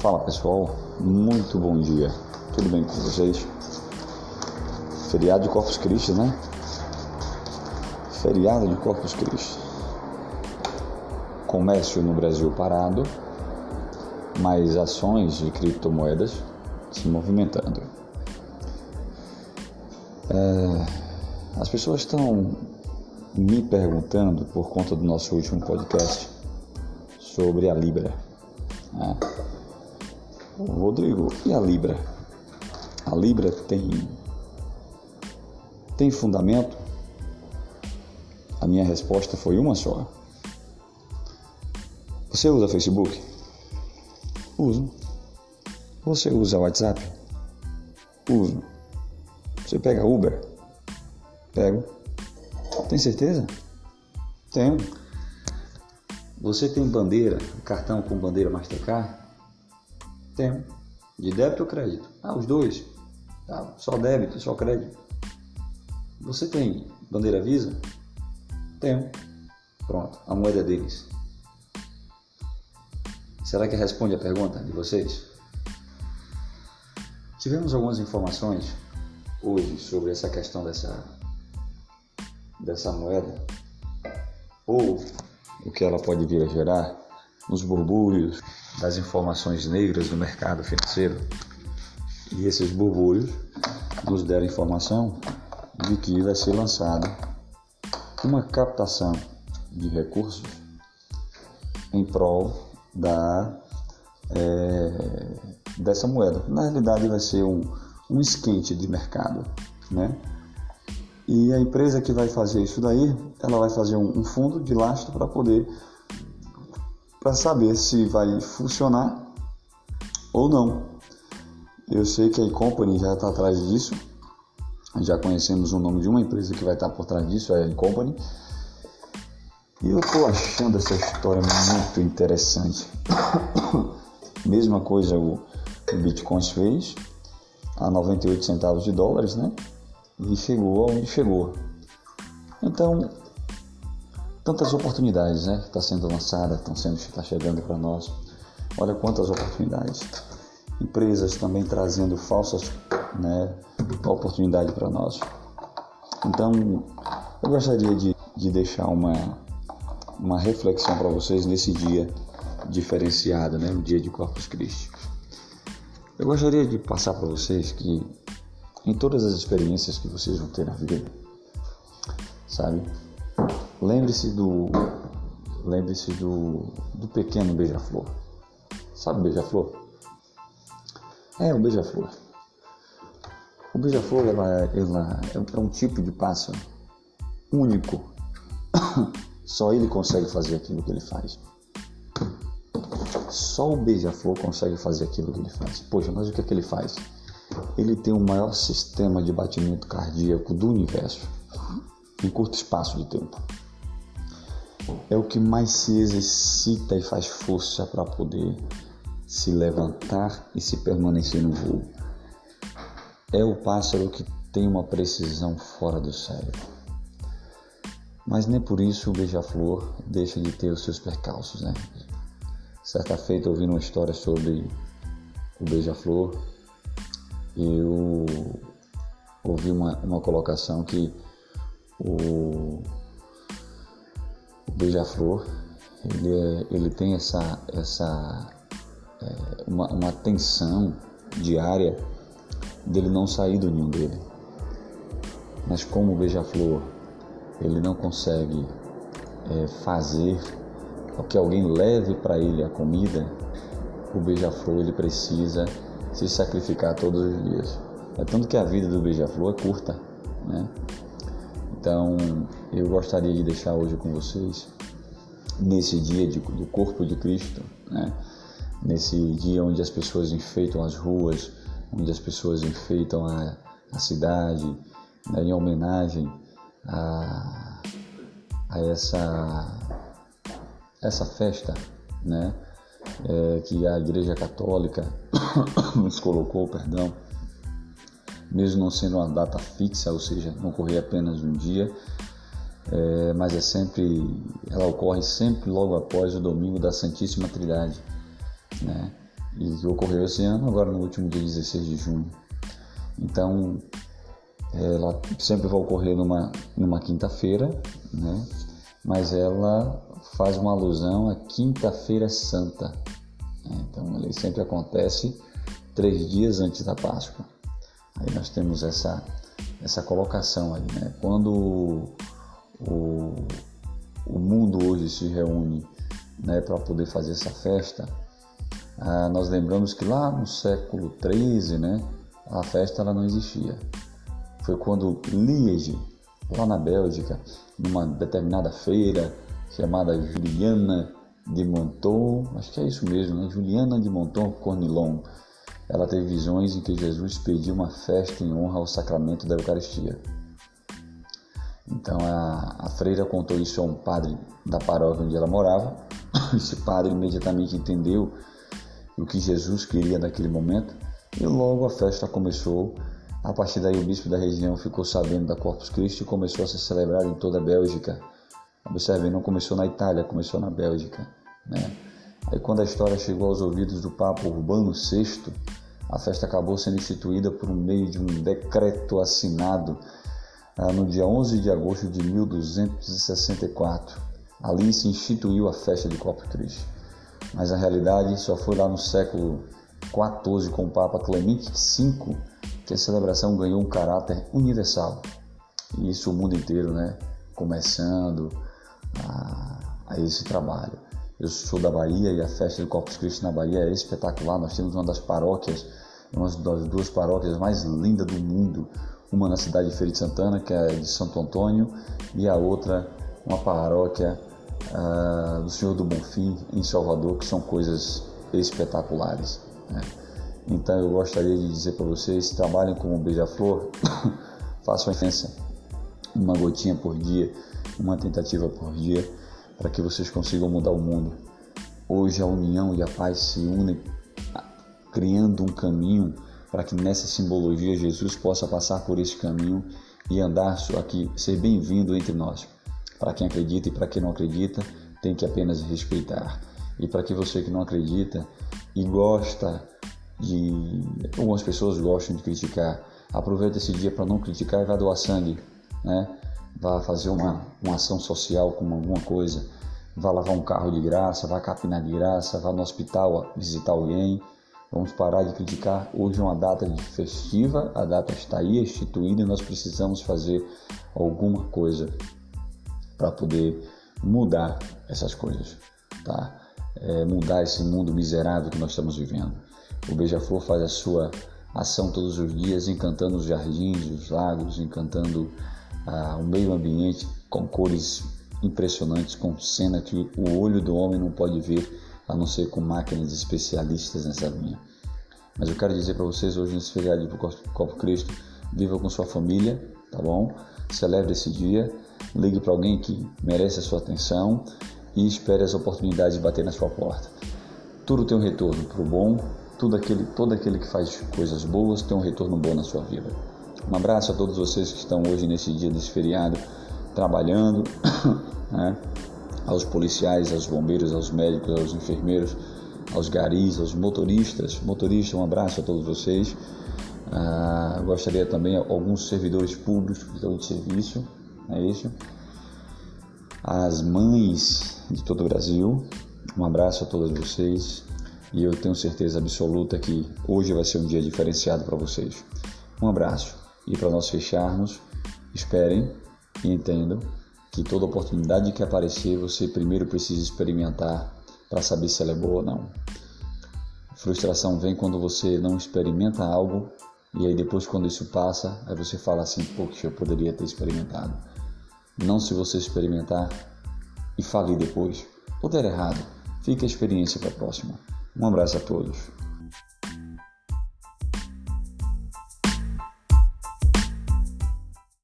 Fala pessoal, muito bom dia. Tudo bem com vocês? Feriado de Corpus Christi, né? Feriado de Corpus Christi. Comércio no Brasil parado, mas ações de criptomoedas se movimentando. É, as pessoas estão me perguntando por conta do nosso último podcast sobre a Libra. Né? Rodrigo, e a Libra? A Libra tem tem fundamento? A minha resposta foi uma só. Você usa Facebook? Uso. Você usa WhatsApp? Uso. Você pega Uber? Pego. Tem certeza? Tenho. Você tem bandeira, cartão com bandeira Mastercard? Tenho. De débito ou crédito? Ah, os dois. Ah, só débito, só crédito. Você tem bandeira Visa? Tenho. Pronto, a moeda é deles. Será que responde a pergunta de vocês? Tivemos algumas informações hoje sobre essa questão dessa, dessa moeda ou o que ela pode vir a gerar nos borbulhos das informações negras do mercado financeiro. E esses borbulhos nos deram informação de que vai ser lançada uma captação de recursos em prol da é, dessa moeda. Na realidade, vai ser um, um esquente de mercado, né? E a empresa que vai fazer isso daí, ela vai fazer um, um fundo de lastro para poder para saber se vai funcionar ou não. Eu sei que a company já está atrás disso. Já conhecemos o nome de uma empresa que vai estar tá por trás disso, é a company. E eu estou achando essa história muito interessante. Mesma coisa o, o Bitcoin fez a 98 centavos de dólares, né? e chegou aonde chegou. Então, tantas oportunidades, né? Está sendo lançada, estão sendo está chegando para nós. Olha quantas oportunidades. Empresas também trazendo falsas, né? Oportunidade para nós. Então, eu gostaria de, de deixar uma uma reflexão para vocês nesse dia diferenciado, né? O dia de Corpus Christi. Eu gostaria de passar para vocês que em todas as experiências que vocês vão ter na vida. Sabe? Lembre-se do lembre-se do, do pequeno beija-flor. Sabe beija-flor? É, o beija-flor. O beija-flor ela é um tipo de pássaro único. Só ele consegue fazer aquilo que ele faz. Só o beija-flor consegue fazer aquilo que ele faz. Poxa, mas o que é que ele faz? ele tem o maior sistema de batimento cardíaco do universo em curto espaço de tempo. É o que mais se exercita e faz força para poder se levantar e se permanecer no voo. É o pássaro que tem uma precisão fora do cérebro. Mas nem por isso o beija-flor deixa de ter os seus percalços, né? Certa feita ouvindo uma história sobre o beija-flor eu ouvi uma, uma colocação que o, beija-flor ele, é, ele tem essa, essa é, uma, uma tensão diária dele não sair do ninho dele. Mas como o beija-flor ele não consegue é, fazer que alguém leve para ele a comida, o beija-flor ele precisa se sacrificar todos os dias. É tanto que a vida do beija-flor é curta, né? Então, eu gostaria de deixar hoje com vocês, nesse dia de, do corpo de Cristo, né? Nesse dia onde as pessoas enfeitam as ruas, onde as pessoas enfeitam a, a cidade, né? em homenagem a, a essa, essa festa, né? é, que a Igreja Católica nos colocou, perdão, mesmo não sendo uma data fixa, ou seja, não ocorrer apenas um dia, é, mas é sempre, ela ocorre sempre logo após o domingo da Santíssima Trindade, né? e que ocorreu esse ano, agora no último dia 16 de junho. Então, ela sempre vai ocorrer numa, numa quinta-feira, né? mas ela faz uma alusão à Quinta-feira Santa. Né? Então, ele sempre acontece três dias antes da Páscoa. Aí nós temos essa, essa colocação aí, né? Quando o, o mundo hoje se reúne né, para poder fazer essa festa, ah, nós lembramos que lá no século XIII, né, a festa ela não existia. Foi quando Liege, lá na Bélgica, numa determinada feira chamada Juliana de Monton, acho que é isso mesmo, né? Juliana de Monton Cornilon, ela teve visões em que Jesus pediu uma festa em honra ao sacramento da Eucaristia. Então a, a freira contou isso a um padre da paróquia onde ela morava. Esse padre imediatamente entendeu o que Jesus queria naquele momento e logo a festa começou. A partir daí o bispo da região ficou sabendo da Corpus Christi e começou a ser celebrada em toda a Bélgica. Observe, não começou na Itália, começou na Bélgica. Né? Aí quando a história chegou aos ouvidos do Papa Urbano VI, a festa acabou sendo instituída por meio de um decreto assinado ah, no dia 11 de agosto de 1264. Ali se instituiu a festa de Corpus Christi. Mas a realidade só foi lá no século XIV com o Papa Clemente V que a celebração ganhou um caráter universal. E isso o mundo inteiro, né? Começando a, a esse trabalho. Eu sou da Bahia e a festa do Corpus Christi na Bahia é espetacular. Nós temos uma das paróquias, uma das duas paróquias mais lindas do mundo. Uma na cidade de Feira de Santana, que é de Santo Antônio, e a outra, uma paróquia uh, do Senhor do Bonfim, em Salvador, que são coisas espetaculares. Né? Então eu gostaria de dizer para vocês: trabalhem como um beija-flor, façam a diferença, uma gotinha por dia, uma tentativa por dia para que vocês consigam mudar o mundo. Hoje a união e a paz se unem, criando um caminho para que nessa simbologia Jesus possa passar por esse caminho e andar aqui, ser bem-vindo entre nós. Para quem acredita e para quem não acredita, tem que apenas respeitar. E para que você que não acredita e gosta de. Algumas pessoas gostam de criticar, aproveita esse dia para não criticar e vai doar sangue, né? Vá fazer uma, uma ação social com alguma coisa, vá lavar um carro de graça, vá capinar de graça, vá no hospital visitar alguém. Vamos parar de criticar. Hoje é uma data festiva, a data está aí instituída e nós precisamos fazer alguma coisa para poder mudar essas coisas, tá? É, mudar esse mundo miserável que nós estamos vivendo. O Beija-Flor faz a sua ação todos os dias, encantando os jardins, os lagos, encantando o meio ambiente com cores impressionantes, com cena que o olho do homem não pode ver, a não ser com máquinas especialistas nessa linha. Mas eu quero dizer para vocês hoje nesse feriado de Corpo Cristo, viva com sua família, tá bom? Celebre esse dia, ligue para alguém que merece a sua atenção e espere as oportunidades de bater na sua porta. Tudo tem um retorno para o bom, tudo aquele, todo aquele que faz coisas boas tem um retorno bom na sua vida. Um abraço a todos vocês que estão hoje nesse dia desse feriado trabalhando, né? aos policiais, aos bombeiros, aos médicos, aos enfermeiros, aos garis, aos motoristas. Motorista, um abraço a todos vocês. Ah, gostaria também a alguns servidores públicos que estão de serviço, é isso. As mães de todo o Brasil, um abraço a todas vocês e eu tenho certeza absoluta que hoje vai ser um dia diferenciado para vocês. Um abraço. E para nós fecharmos, esperem e entendam que toda oportunidade que aparecer, você primeiro precisa experimentar para saber se ela é boa ou não. Frustração vem quando você não experimenta algo e aí depois quando isso passa, aí você fala assim, poxa, eu poderia ter experimentado. Não se você experimentar e falir depois, ou der errado, fica a experiência para a próxima. Um abraço a todos.